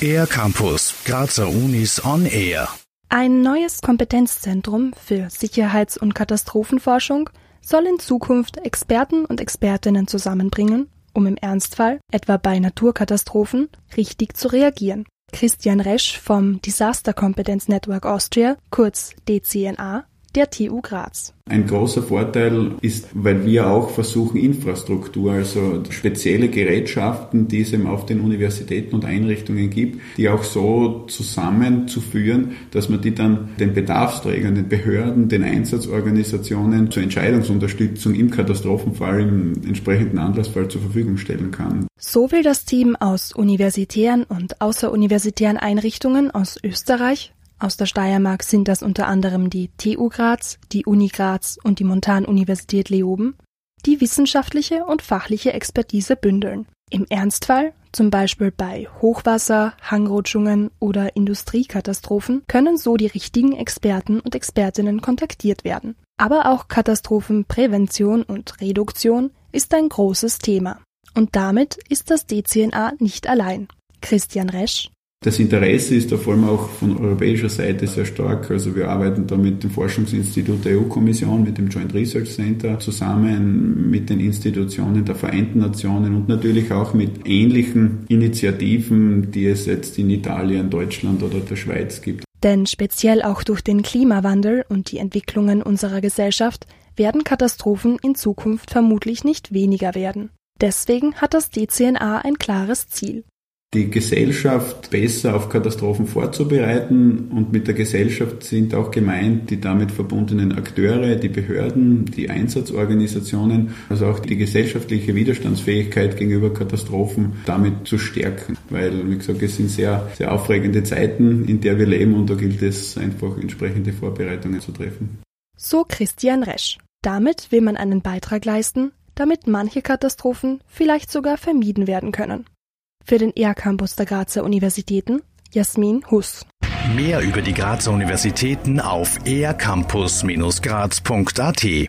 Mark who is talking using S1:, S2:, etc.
S1: Air Campus, Grazer Unis on Air.
S2: Ein neues Kompetenzzentrum für Sicherheits- und Katastrophenforschung soll in Zukunft Experten und Expertinnen zusammenbringen, um im Ernstfall, etwa bei Naturkatastrophen, richtig zu reagieren. Christian Resch vom Disaster Competence Network Austria, kurz DCNA, der TU Graz.
S3: Ein großer Vorteil ist, weil wir auch versuchen, Infrastruktur, also spezielle Gerätschaften, die es eben auf den Universitäten und Einrichtungen gibt, die auch so zusammenzuführen, dass man die dann den Bedarfsträgern, den Behörden, den Einsatzorganisationen zur Entscheidungsunterstützung im Katastrophenfall, im entsprechenden Anlassfall zur Verfügung stellen kann.
S2: So will das Team aus universitären und außeruniversitären Einrichtungen aus Österreich, aus der Steiermark sind das unter anderem die TU Graz, die Uni Graz und die Montanuniversität Leoben, die wissenschaftliche und fachliche Expertise bündeln. Im Ernstfall, zum Beispiel bei Hochwasser, Hangrutschungen oder Industriekatastrophen, können so die richtigen Experten und Expertinnen kontaktiert werden. Aber auch Katastrophenprävention und Reduktion ist ein großes Thema. Und damit ist das DCNA nicht allein. Christian Resch,
S3: das Interesse ist da vor allem auch von europäischer Seite sehr stark. Also wir arbeiten da mit dem Forschungsinstitut der EU-Kommission, mit dem Joint Research Center zusammen, mit den Institutionen der Vereinten Nationen und natürlich auch mit ähnlichen Initiativen, die es jetzt in Italien, Deutschland oder der Schweiz gibt.
S2: Denn speziell auch durch den Klimawandel und die Entwicklungen unserer Gesellschaft werden Katastrophen in Zukunft vermutlich nicht weniger werden. Deswegen hat das DCNA ein klares Ziel
S3: die Gesellschaft besser auf Katastrophen vorzubereiten. Und mit der Gesellschaft sind auch gemeint die damit verbundenen Akteure, die Behörden, die Einsatzorganisationen, also auch die gesellschaftliche Widerstandsfähigkeit gegenüber Katastrophen damit zu stärken. Weil, wie gesagt, es sind sehr, sehr aufregende Zeiten, in der wir leben und da gilt es einfach entsprechende Vorbereitungen zu treffen.
S2: So Christian Resch. Damit will man einen Beitrag leisten, damit manche Katastrophen vielleicht sogar vermieden werden können. Für den ER-Campus der Grazer Universitäten Jasmin Huss.
S1: Mehr über die Grazer Universitäten auf ercampus-graz.at